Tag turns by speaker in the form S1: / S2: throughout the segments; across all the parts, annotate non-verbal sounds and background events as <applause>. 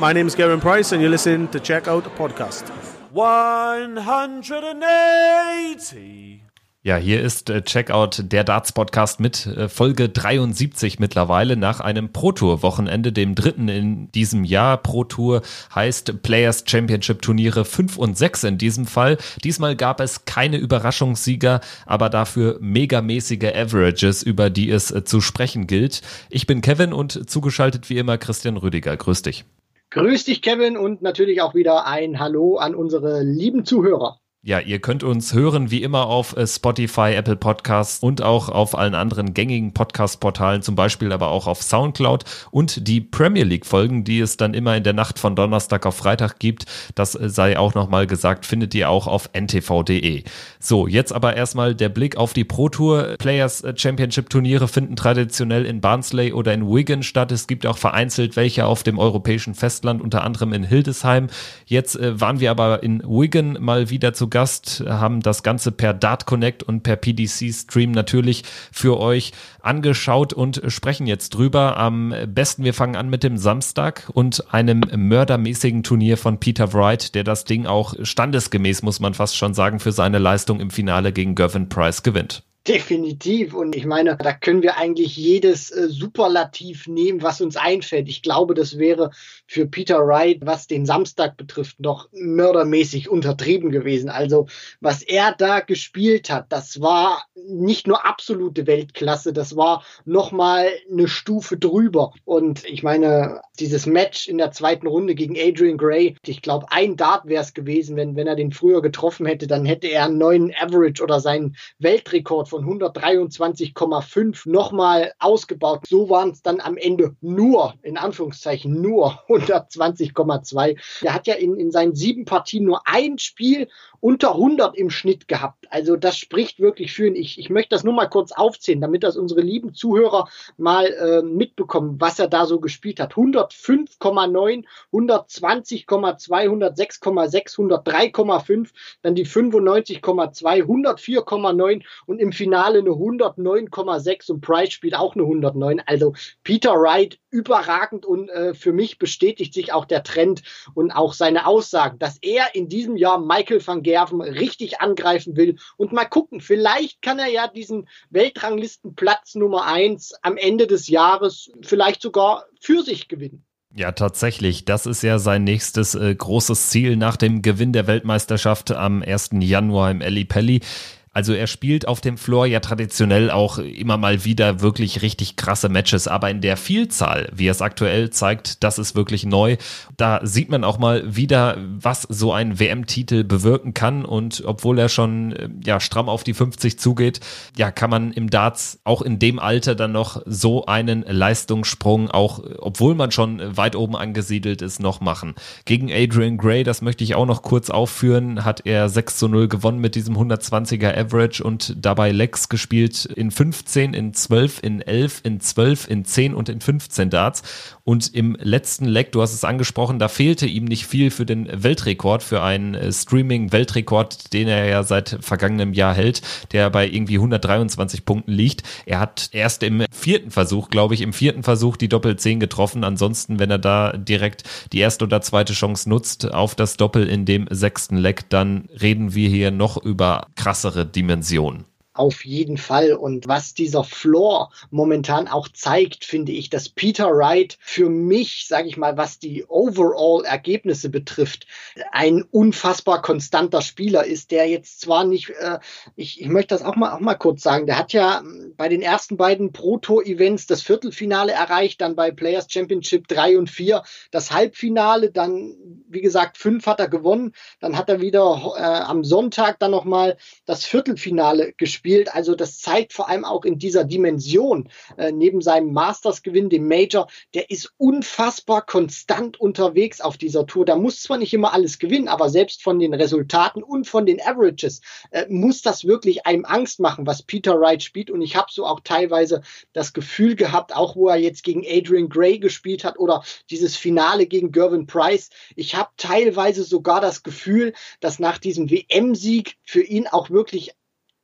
S1: My name is Gavin Price, and you're listening to Check Out Podcast.
S2: 180. Ja, hier ist äh, Checkout der Darts Podcast mit äh, Folge 73 mittlerweile nach einem Pro Tour Wochenende, dem dritten in diesem Jahr. Pro Tour heißt Players Championship Turniere 5 und 6 in diesem Fall. Diesmal gab es keine Überraschungssieger, aber dafür megamäßige Averages, über die es äh, zu sprechen gilt. Ich bin Kevin und zugeschaltet wie immer Christian Rüdiger. Grüß dich.
S3: Grüß dich, Kevin, und natürlich auch wieder ein Hallo an unsere lieben Zuhörer.
S2: Ja, ihr könnt uns hören wie immer auf äh, Spotify, Apple Podcasts und auch auf allen anderen gängigen Podcast-Portalen, zum Beispiel aber auch auf Soundcloud und die Premier League-Folgen, die es dann immer in der Nacht von Donnerstag auf Freitag gibt, das äh, sei auch nochmal gesagt, findet ihr auch auf ntv.de. So, jetzt aber erstmal der Blick auf die Pro Tour. Players äh, Championship Turniere finden traditionell in Barnsley oder in Wigan statt. Es gibt auch vereinzelt welche auf dem europäischen Festland, unter anderem in Hildesheim. Jetzt waren wir aber in Wigan mal wieder zu Gast, haben das Ganze per Dart Connect und per PDC Stream natürlich für euch angeschaut und sprechen jetzt drüber. Am besten wir fangen an mit dem Samstag und einem mördermäßigen Turnier von Peter Wright, der das Ding auch standesgemäß, muss man fast schon sagen, für seine Leistung im Finale gegen Gervin Price gewinnt.
S3: Definitiv. Und ich meine, da können wir eigentlich jedes äh, Superlativ nehmen, was uns einfällt. Ich glaube, das wäre für Peter Wright, was den Samstag betrifft, noch mördermäßig untertrieben gewesen. Also, was er da gespielt hat, das war nicht nur absolute Weltklasse, das war nochmal eine Stufe drüber. Und ich meine, dieses Match in der zweiten Runde gegen Adrian Gray, ich glaube, ein Dart wäre es gewesen, wenn, wenn er den früher getroffen hätte, dann hätte er einen neuen Average oder seinen Weltrekord von 123,5 nochmal ausgebaut. So waren es dann am Ende nur, in Anführungszeichen, nur <laughs> 120,2. Er hat ja in, in seinen sieben Partien nur ein Spiel unter 100 im Schnitt gehabt. Also das spricht wirklich für ihn. Ich, ich möchte das nur mal kurz aufzählen, damit das unsere lieben Zuhörer mal äh, mitbekommen, was er da so gespielt hat. 105,9, 120,2, 106,6, 103,5, dann die 95,2, 104,9 und im Finale eine 109,6 und Price spielt auch eine 109. Also Peter Wright überragend und äh, für mich bestätigt sich auch der Trend und auch seine Aussagen, dass er in diesem Jahr Michael van Gerven richtig angreifen will und mal gucken, vielleicht kann er ja diesen Weltranglistenplatz Nummer eins am Ende des Jahres vielleicht sogar für sich gewinnen.
S2: Ja, tatsächlich. Das ist ja sein nächstes äh, großes Ziel nach dem Gewinn der Weltmeisterschaft am 1. Januar im Eli Pelli. Also er spielt auf dem Floor ja traditionell auch immer mal wieder wirklich richtig krasse Matches, aber in der Vielzahl, wie es aktuell zeigt, das ist wirklich neu. Da sieht man auch mal wieder, was so ein WM-Titel bewirken kann und obwohl er schon äh, ja stramm auf die 50 zugeht, ja, kann man im Darts auch in dem Alter dann noch so einen Leistungssprung, auch obwohl man schon weit oben angesiedelt ist, noch machen. Gegen Adrian Gray, das möchte ich auch noch kurz aufführen, hat er 6 zu 0 gewonnen mit diesem 120er Average und dabei Legs gespielt in 15, in 12, in 11, in 12, in 10 und in 15 Darts. Und im letzten Leg, du hast es angesprochen, da fehlte ihm nicht viel für den Weltrekord, für einen äh, Streaming-Weltrekord, den er ja seit vergangenem Jahr hält, der bei irgendwie 123 Punkten liegt. Er hat erst im vierten Versuch, glaube ich, im vierten Versuch die Doppel-10 getroffen. Ansonsten, wenn er da direkt die erste oder zweite Chance nutzt auf das Doppel in dem sechsten Leg, dann reden wir hier noch über krassere Dimension.
S3: Auf jeden Fall. Und was dieser Floor momentan auch zeigt, finde ich, dass Peter Wright für mich, sage ich mal, was die Overall-Ergebnisse betrifft, ein unfassbar konstanter Spieler ist, der jetzt zwar nicht, äh, ich, ich möchte das auch mal, auch mal kurz sagen, der hat ja bei den ersten beiden Proto-Events das Viertelfinale erreicht, dann bei Players Championship 3 und 4 das Halbfinale, dann, wie gesagt, fünf hat er gewonnen, dann hat er wieder äh, am Sonntag dann nochmal das Viertelfinale gespielt. Also das zeigt vor allem auch in dieser Dimension, äh, neben seinem Masters-Gewinn, dem Major, der ist unfassbar konstant unterwegs auf dieser Tour. Da muss zwar nicht immer alles gewinnen, aber selbst von den Resultaten und von den Averages äh, muss das wirklich einem Angst machen, was Peter Wright spielt. Und ich habe so auch teilweise das Gefühl gehabt, auch wo er jetzt gegen Adrian Gray gespielt hat oder dieses Finale gegen Gervin Price, ich habe teilweise sogar das Gefühl, dass nach diesem WM-Sieg für ihn auch wirklich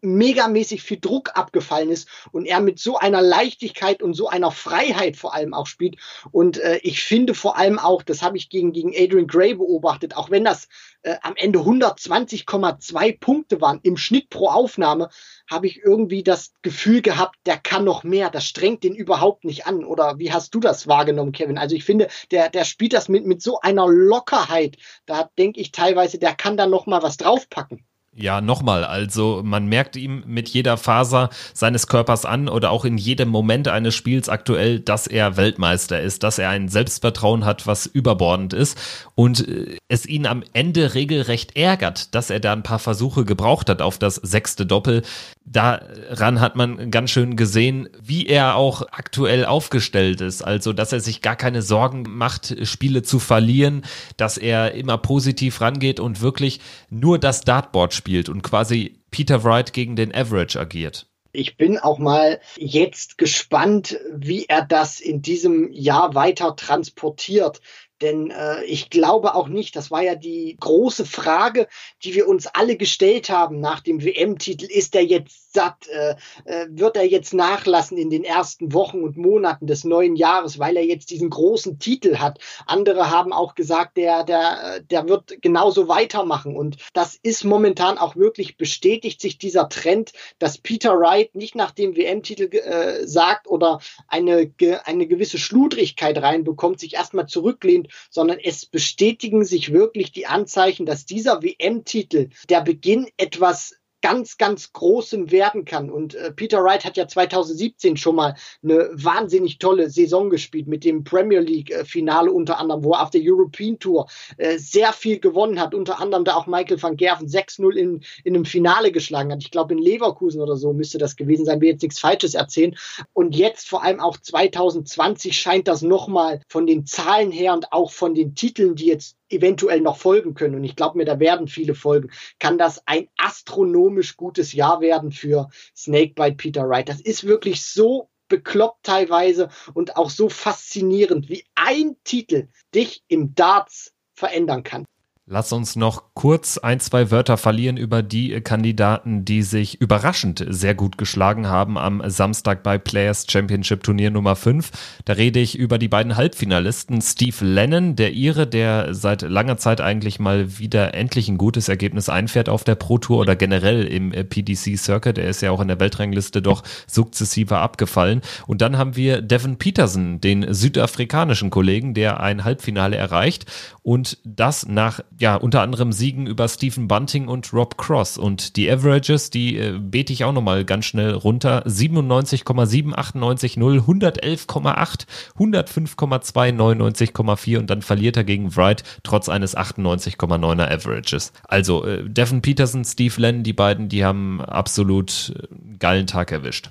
S3: megamäßig viel Druck abgefallen ist und er mit so einer Leichtigkeit und so einer Freiheit vor allem auch spielt. Und äh, ich finde vor allem auch, das habe ich gegen, gegen Adrian Gray beobachtet, auch wenn das äh, am Ende 120,2 Punkte waren im Schnitt pro Aufnahme, habe ich irgendwie das Gefühl gehabt, der kann noch mehr, das strengt den überhaupt nicht an. Oder wie hast du das wahrgenommen, Kevin? Also ich finde, der, der spielt das mit, mit so einer Lockerheit. Da denke ich teilweise, der kann da noch mal was draufpacken.
S2: Ja, nochmal, also man merkt ihm mit jeder Faser seines Körpers an oder auch in jedem Moment eines Spiels aktuell, dass er Weltmeister ist, dass er ein Selbstvertrauen hat, was überbordend ist und äh, es ihn am Ende regelrecht ärgert, dass er da ein paar Versuche gebraucht hat auf das sechste Doppel. Daran hat man ganz schön gesehen, wie er auch aktuell aufgestellt ist. Also, dass er sich gar keine Sorgen macht, Spiele zu verlieren, dass er immer positiv rangeht und wirklich nur das Dartboard spielt und quasi Peter Wright gegen den Average agiert.
S3: Ich bin auch mal jetzt gespannt, wie er das in diesem Jahr weiter transportiert. Denn äh, ich glaube auch nicht, das war ja die große Frage, die wir uns alle gestellt haben nach dem WM-Titel. Ist er jetzt satt? Äh, äh, wird er jetzt nachlassen in den ersten Wochen und Monaten des neuen Jahres, weil er jetzt diesen großen Titel hat? Andere haben auch gesagt, der, der, der wird genauso weitermachen. Und das ist momentan auch wirklich bestätigt sich dieser Trend, dass Peter Wright nicht nach dem WM-Titel äh, sagt oder eine, eine gewisse Schludrigkeit reinbekommt, sich erstmal zurücklehnt sondern es bestätigen sich wirklich die Anzeichen, dass dieser WM-Titel der Beginn etwas ganz, ganz Großem werden kann. Und äh, Peter Wright hat ja 2017 schon mal eine wahnsinnig tolle Saison gespielt mit dem Premier League-Finale äh, unter anderem, wo er auf der European Tour äh, sehr viel gewonnen hat. Unter anderem da auch Michael van Gerven 6-0 in, in einem Finale geschlagen hat. Ich glaube, in Leverkusen oder so müsste das gewesen sein. Wir jetzt nichts Falsches erzählen. Und jetzt vor allem auch 2020 scheint das nochmal von den Zahlen her und auch von den Titeln, die jetzt eventuell noch folgen können, und ich glaube mir, da werden viele folgen, kann das ein astronomisch gutes Jahr werden für Snakebite Peter Wright. Das ist wirklich so bekloppt teilweise und auch so faszinierend, wie ein Titel dich im Darts verändern kann.
S2: Lass uns noch kurz ein, zwei Wörter verlieren über die Kandidaten, die sich überraschend sehr gut geschlagen haben am Samstag bei Players Championship Turnier Nummer 5. Da rede ich über die beiden Halbfinalisten Steve Lennon, der Ire, der seit langer Zeit eigentlich mal wieder endlich ein gutes Ergebnis einfährt auf der Pro Tour oder generell im PDC Circuit. Er ist ja auch in der Weltrangliste doch sukzessive abgefallen. Und dann haben wir Devin Peterson, den südafrikanischen Kollegen, der ein Halbfinale erreicht und das nach ja unter anderem Siegen über Stephen Bunting und Rob Cross und die Averages, die äh, bete ich auch nochmal ganz schnell runter, 97,7, 98,0, 111,8, 105,2, 99,4 und dann verliert er gegen Wright trotz eines 98,9er Averages. Also äh, Devin Peterson, Steve Lenn, die beiden, die haben absolut äh, geilen Tag erwischt.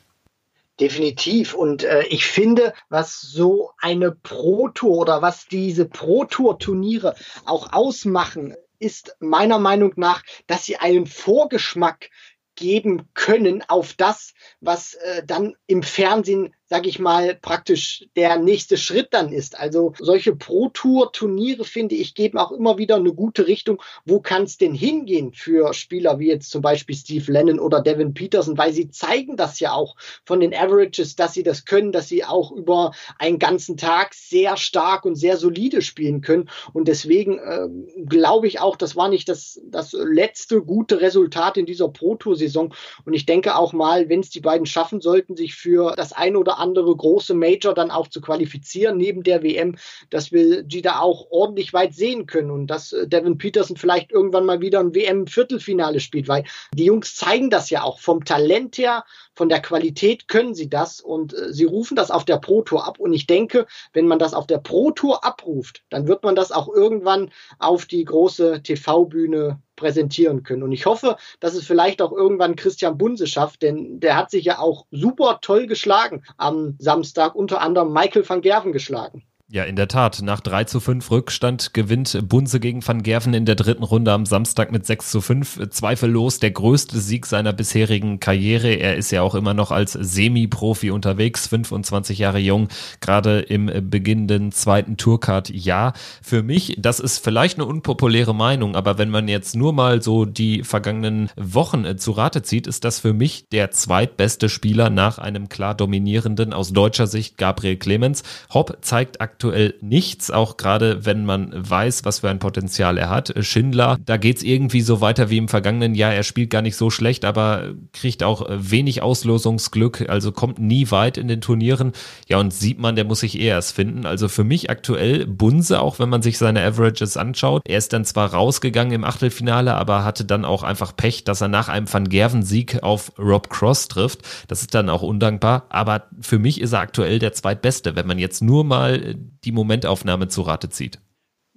S3: Definitiv. Und äh, ich finde, was so eine Pro-Tour oder was diese Pro-Tour-Turniere auch ausmachen, ist meiner Meinung nach, dass sie einen Vorgeschmack geben können auf das, was äh, dann im Fernsehen sage ich mal, praktisch der nächste Schritt dann ist. Also solche Pro-Tour-Turniere, finde ich, geben auch immer wieder eine gute Richtung. Wo kann es denn hingehen für Spieler wie jetzt zum Beispiel Steve Lennon oder Devin Peterson, weil sie zeigen das ja auch von den Averages, dass sie das können, dass sie auch über einen ganzen Tag sehr stark und sehr solide spielen können. Und deswegen äh, glaube ich auch, das war nicht das, das letzte gute Resultat in dieser Pro-Tour-Saison. Und ich denke auch mal, wenn es die beiden schaffen sollten, sich für das eine andere große Major dann auch zu qualifizieren neben der WM, dass wir die da auch ordentlich weit sehen können und dass äh, Devin Peterson vielleicht irgendwann mal wieder ein WM-Viertelfinale spielt, weil die Jungs zeigen das ja auch. Vom Talent her, von der Qualität können sie das und äh, sie rufen das auf der Pro Tour ab. Und ich denke, wenn man das auf der Pro Tour abruft, dann wird man das auch irgendwann auf die große TV-Bühne präsentieren können. Und ich hoffe, dass es vielleicht auch irgendwann Christian Bunse schafft, denn der hat sich ja auch super toll geschlagen am Samstag, unter anderem Michael van Gerven geschlagen.
S2: Ja, in der Tat. Nach 3 zu 5 Rückstand gewinnt Bunse gegen Van Gerven in der dritten Runde am Samstag mit 6 zu 5. Zweifellos der größte Sieg seiner bisherigen Karriere. Er ist ja auch immer noch als Semi-Profi unterwegs, 25 Jahre jung, gerade im beginnenden zweiten Tourcard. Ja, für mich, das ist vielleicht eine unpopuläre Meinung, aber wenn man jetzt nur mal so die vergangenen Wochen äh, zu Rate zieht, ist das für mich der zweitbeste Spieler nach einem klar dominierenden aus deutscher Sicht Gabriel Clemens. Hopp zeigt aktuell aktuell nichts, auch gerade wenn man weiß, was für ein Potenzial er hat. Schindler, da geht's irgendwie so weiter wie im vergangenen Jahr. Er spielt gar nicht so schlecht, aber kriegt auch wenig Auslosungsglück, also kommt nie weit in den Turnieren. Ja, und sieht man, der muss sich eher erst finden. Also für mich aktuell Bunse, auch wenn man sich seine Averages anschaut. Er ist dann zwar rausgegangen im Achtelfinale, aber hatte dann auch einfach Pech, dass er nach einem Van Gerven-Sieg auf Rob Cross trifft. Das ist dann auch undankbar. Aber für mich ist er aktuell der zweitbeste, wenn man jetzt nur mal die Momentaufnahme zu Rate zieht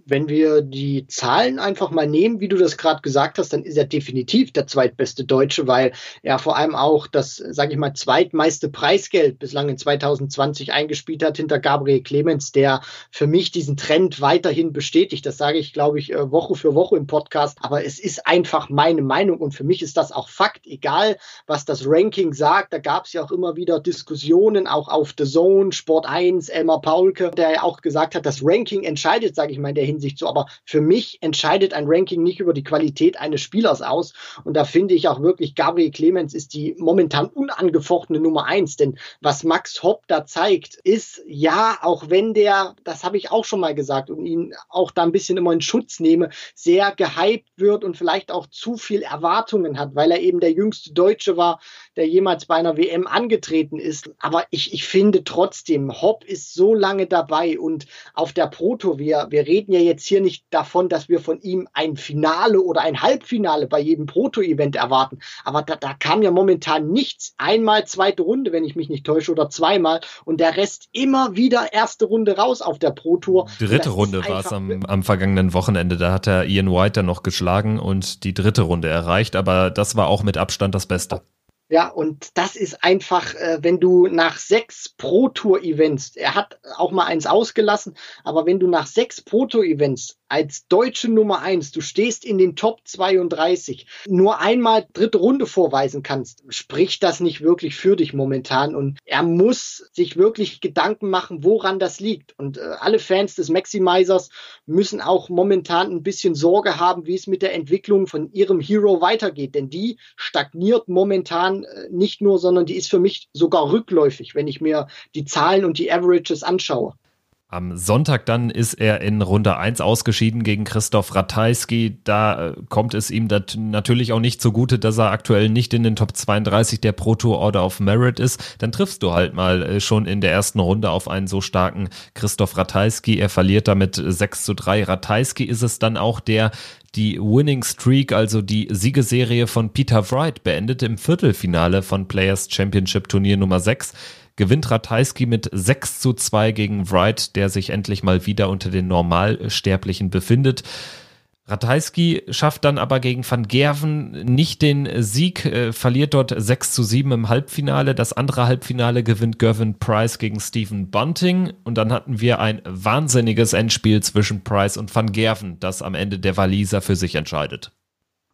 S3: wenn wir die Zahlen einfach mal nehmen, wie du das gerade gesagt hast, dann ist er definitiv der zweitbeste Deutsche, weil er vor allem auch das, sage ich mal, zweitmeiste Preisgeld bislang in 2020 eingespielt hat hinter Gabriel Clemens, der für mich diesen Trend weiterhin bestätigt. Das sage ich, glaube ich, äh, Woche für Woche im Podcast. Aber es ist einfach meine Meinung und für mich ist das auch Fakt, egal was das Ranking sagt. Da gab es ja auch immer wieder Diskussionen, auch auf The Zone, Sport 1, Elmar Paulke, der ja auch gesagt hat, das Ranking entscheidet, sage ich mal, in der Hinsicht so. Aber für mich entscheidet ein Ranking nicht über die Qualität eines Spielers aus. Und da finde ich auch wirklich, Gabriel Clemens ist die momentan unangefochtene Nummer eins. Denn was Max Hopp da zeigt, ist ja, auch wenn der, das habe ich auch schon mal gesagt und ihn auch da ein bisschen immer in Schutz nehme, sehr gehypt wird und vielleicht auch zu viel Erwartungen hat, weil er eben der jüngste Deutsche war, der jemals bei einer WM angetreten ist. Aber ich, ich finde trotzdem, Hopp ist so lange dabei und auf der Proto, wir, wir reden ja jetzt hier nicht davon, dass wir von ihm ein Finale oder ein Halbfinale bei jedem Proto-Event erwarten. Aber da, da kam ja momentan nichts. Einmal zweite Runde, wenn ich mich nicht täusche, oder zweimal. Und der Rest immer wieder erste Runde raus auf der Pro-Tour.
S2: Dritte Runde war es am, am vergangenen Wochenende. Da hat er Ian White dann noch geschlagen und die dritte Runde erreicht. Aber das war auch mit Abstand das Beste.
S3: Ja, und das ist einfach, äh, wenn du nach sechs Pro-Tour-Events, er hat auch mal eins ausgelassen, aber wenn du nach sechs Pro-Tour-Events als deutsche Nummer eins, du stehst in den Top 32, nur einmal dritte Runde vorweisen kannst, spricht das nicht wirklich für dich momentan. Und er muss sich wirklich Gedanken machen, woran das liegt. Und äh, alle Fans des Maximizers müssen auch momentan ein bisschen Sorge haben, wie es mit der Entwicklung von ihrem Hero weitergeht. Denn die stagniert momentan äh, nicht nur, sondern die ist für mich sogar rückläufig, wenn ich mir die Zahlen und die Averages anschaue.
S2: Am Sonntag dann ist er in Runde 1 ausgeschieden gegen Christoph Ratajski. Da äh, kommt es ihm natürlich auch nicht zugute, dass er aktuell nicht in den Top 32 der Pro Tour Order of Merit ist. Dann triffst du halt mal äh, schon in der ersten Runde auf einen so starken Christoph Ratajski. Er verliert damit 6 zu 3. Ratajski ist es dann auch der, die Winning Streak, also die Siegeserie von Peter Wright, beendet im Viertelfinale von Players Championship Turnier Nummer 6 gewinnt Ratajski mit 6 zu 2 gegen Wright, der sich endlich mal wieder unter den Normalsterblichen befindet. Ratajski schafft dann aber gegen Van Gerven nicht den Sieg, äh, verliert dort 6 zu 7 im Halbfinale. Das andere Halbfinale gewinnt Gervin Price gegen Stephen Bunting. Und dann hatten wir ein wahnsinniges Endspiel zwischen Price und Van Gerven, das am Ende der Waliser für sich entscheidet.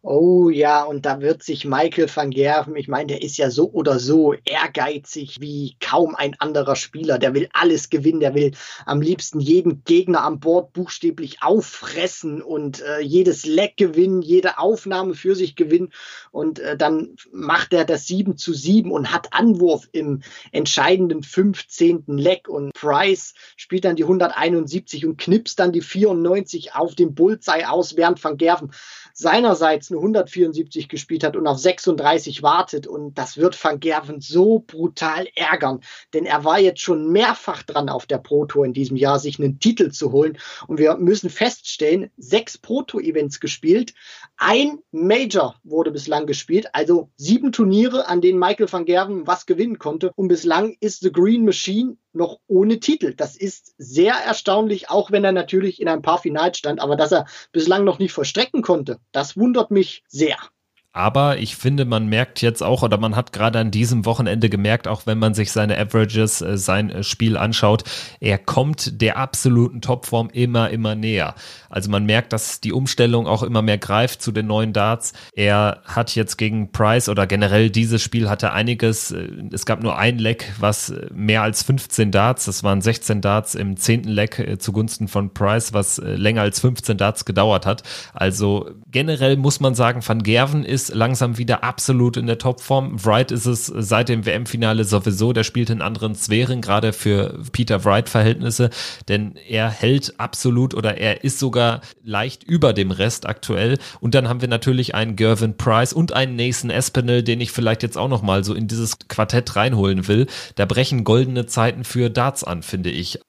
S3: Oh ja, und da wird sich Michael van Gerven, ich meine, der ist ja so oder so ehrgeizig wie kaum ein anderer Spieler. Der will alles gewinnen, der will am liebsten jeden Gegner an Bord buchstäblich auffressen und äh, jedes Leck gewinnen, jede Aufnahme für sich gewinnen. Und äh, dann macht er das 7 zu 7 und hat Anwurf im entscheidenden 15. Leck. Und Price spielt dann die 171 und knipst dann die 94 auf dem Bullseye aus, während van Gerven seinerseits nur 174 gespielt hat und auf 36 wartet. Und das wird Van Gerven so brutal ärgern, denn er war jetzt schon mehrfach dran auf der Pro Tour in diesem Jahr, sich einen Titel zu holen. Und wir müssen feststellen, sechs Pro Tour Events gespielt, ein Major wurde bislang gespielt, also sieben Turniere, an denen Michael van Gerven was gewinnen konnte. Und bislang ist The Green Machine noch ohne Titel. Das ist sehr erstaunlich, auch wenn er natürlich in ein paar Finals stand, aber dass er bislang noch nicht vollstrecken konnte, das wundert mich sehr.
S2: Aber ich finde, man merkt jetzt auch, oder man hat gerade an diesem Wochenende gemerkt, auch wenn man sich seine Averages, äh, sein äh, Spiel anschaut, er kommt der absoluten Topform immer, immer näher. Also man merkt, dass die Umstellung auch immer mehr greift zu den neuen Darts. Er hat jetzt gegen Price oder generell dieses Spiel hatte einiges. Äh, es gab nur ein Leck, was mehr als 15 Darts, das waren 16 Darts im zehnten Leck zugunsten von Price, was länger als 15 Darts gedauert hat. Also generell muss man sagen, Van Gerven ist langsam wieder absolut in der Topform. Wright ist es seit dem WM-Finale sowieso, der spielt in anderen Sphären, gerade für Peter Wright-Verhältnisse, denn er hält absolut oder er ist sogar leicht über dem Rest aktuell. Und dann haben wir natürlich einen Gervin Price und einen Nathan Espinel, den ich vielleicht jetzt auch nochmal so in dieses Quartett reinholen will. Da brechen goldene Zeiten für Darts an, finde ich.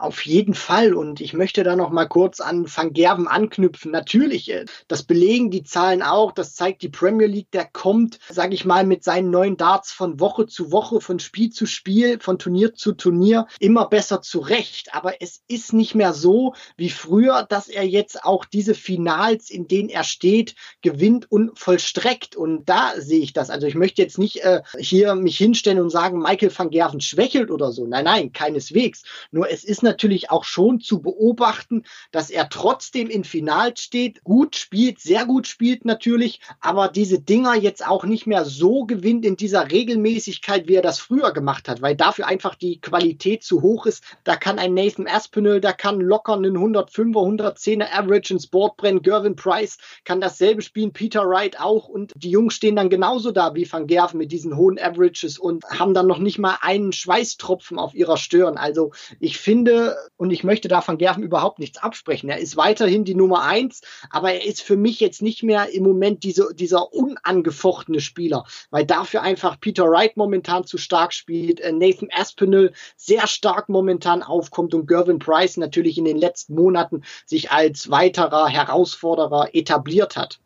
S3: Auf jeden Fall. Und ich möchte da noch mal kurz an Van Gerven anknüpfen. Natürlich, äh, das belegen die Zahlen auch. Das zeigt die Premier League. Der kommt, sage ich mal, mit seinen neuen Darts von Woche zu Woche, von Spiel zu Spiel, von Turnier zu Turnier immer besser zurecht. Aber es ist nicht mehr so wie früher, dass er jetzt auch diese Finals, in denen er steht, gewinnt und vollstreckt. Und da sehe ich das. Also ich möchte jetzt nicht äh, hier mich hinstellen und sagen, Michael van Gerven schwächelt oder so. Nein, nein, keineswegs. Nur es ist natürlich auch schon zu beobachten, dass er trotzdem in Final steht, gut spielt, sehr gut spielt natürlich, aber diese Dinger jetzt auch nicht mehr so gewinnt in dieser Regelmäßigkeit, wie er das früher gemacht hat, weil dafür einfach die Qualität zu hoch ist. Da kann ein Nathan Aspinall, da kann locker einen 105er, 110er Average ins Board brennen. Gervin Price kann dasselbe spielen, Peter Wright auch und die Jungs stehen dann genauso da wie Van Gerven mit diesen hohen Averages und haben dann noch nicht mal einen Schweißtropfen auf ihrer Stirn. Also ich finde, und ich möchte da von Gerven überhaupt nichts absprechen. Er ist weiterhin die Nummer eins, aber er ist für mich jetzt nicht mehr im Moment diese, dieser unangefochtene Spieler, weil dafür einfach Peter Wright momentan zu stark spielt, äh, Nathan Aspinall sehr stark momentan aufkommt und Gervin Price natürlich in den letzten Monaten sich als weiterer Herausforderer etabliert hat.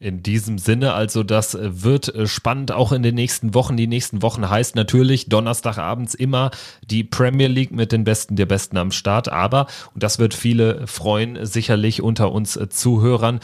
S2: In diesem Sinne, also das äh, wird äh, spannend auch in den nächsten Wochen. Die nächsten Wochen heißt natürlich Donnerstagabends immer die Premier League mit den Besten der Besten am Start. Aber, und das wird viele freuen, sicherlich unter uns äh, Zuhörern,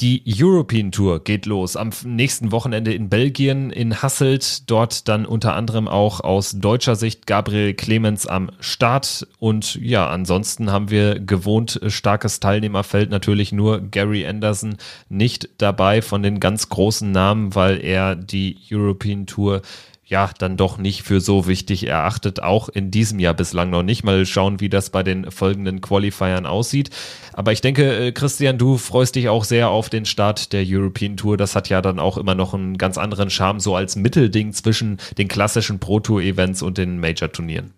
S2: die European Tour geht los am nächsten Wochenende in Belgien, in Hasselt. Dort dann unter anderem auch aus deutscher Sicht Gabriel Clemens am Start. Und ja, ansonsten haben wir gewohnt starkes Teilnehmerfeld. Natürlich nur Gary Anderson nicht dabei von den ganz großen Namen, weil er die European Tour ja, dann doch nicht für so wichtig erachtet. Auch in diesem Jahr bislang noch nicht. Mal schauen, wie das bei den folgenden Qualifiern aussieht. Aber ich denke, äh, Christian, du freust dich auch sehr auf den Start der European Tour. Das hat ja dann auch immer noch einen ganz anderen Charme, so als Mittelding zwischen den klassischen Pro Tour Events und den Major Turnieren.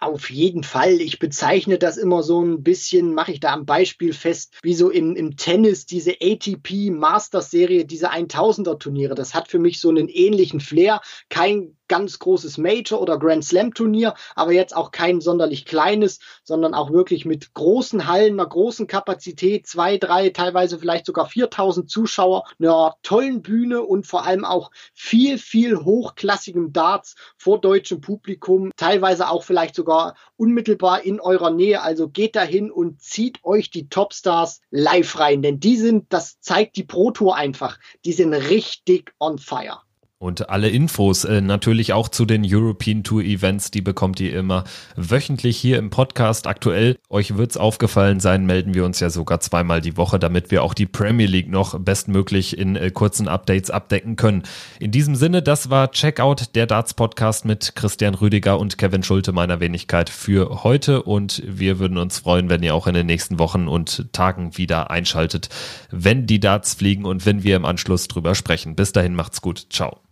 S3: Auf jeden Fall. Ich bezeichne das immer so ein bisschen, mache ich da am Beispiel fest, wie so im, im Tennis diese ATP Masters Serie, diese 1000er Turniere. Das hat für mich so einen ähnlichen Flair. Kein ganz großes Major oder Grand Slam Turnier, aber jetzt auch kein sonderlich kleines, sondern auch wirklich mit großen Hallen, einer großen Kapazität, zwei, drei, teilweise vielleicht sogar 4000 Zuschauer, einer tollen Bühne und vor allem auch viel, viel hochklassigem Darts vor deutschem Publikum, teilweise auch vielleicht sogar unmittelbar in eurer Nähe. Also geht dahin und zieht euch die Topstars live rein, denn die sind, das zeigt die Pro Tour einfach, die sind richtig on fire.
S2: Und alle Infos äh, natürlich auch zu den European Tour Events, die bekommt ihr immer wöchentlich hier im Podcast. Aktuell, euch wird's aufgefallen sein, melden wir uns ja sogar zweimal die Woche, damit wir auch die Premier League noch bestmöglich in äh, kurzen Updates abdecken können. In diesem Sinne, das war Checkout, der Darts Podcast mit Christian Rüdiger und Kevin Schulte meiner Wenigkeit für heute. Und wir würden uns freuen, wenn ihr auch in den nächsten Wochen und Tagen wieder einschaltet, wenn die Darts fliegen und wenn wir im Anschluss drüber sprechen. Bis dahin macht's gut. Ciao.